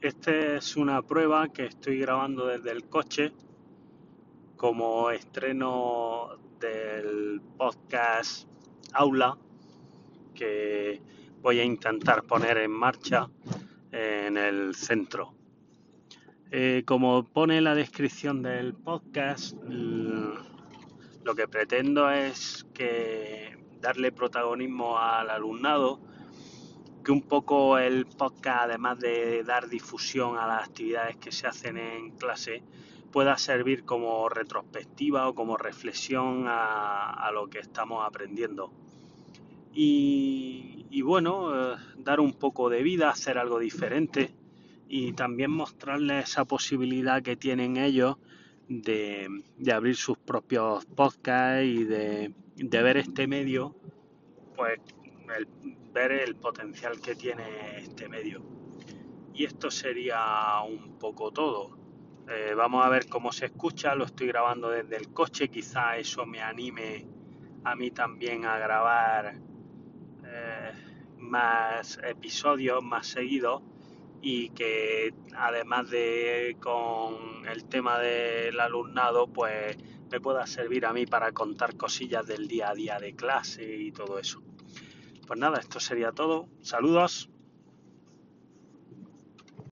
Esta es una prueba que estoy grabando desde el coche como estreno del podcast Aula que voy a intentar poner en marcha en el centro. Eh, como pone la descripción del podcast, lo que pretendo es que darle protagonismo al alumnado que un poco el podcast, además de dar difusión a las actividades que se hacen en clase, pueda servir como retrospectiva o como reflexión a, lo que estamos aprendiendo. Y, bueno, eh, dar un poco de vida, hacer algo diferente y también mostrarles esa posibilidad que tienen ellos de, abrir sus propios podcasts y de, de ver este medio pues el, ver el potencial que tiene este medio. Y esto sería un poco todo. Eh, vamos a ver cómo se escucha, lo estoy grabando desde el coche, quizá eso me anime a mí también a grabar eh, más episodios más seguidos y que además de con el tema del alumnado pues me pueda servir a mí para contar cosillas del día a día de clase y todo eso. Pues nada, esto sería todo. Saludos.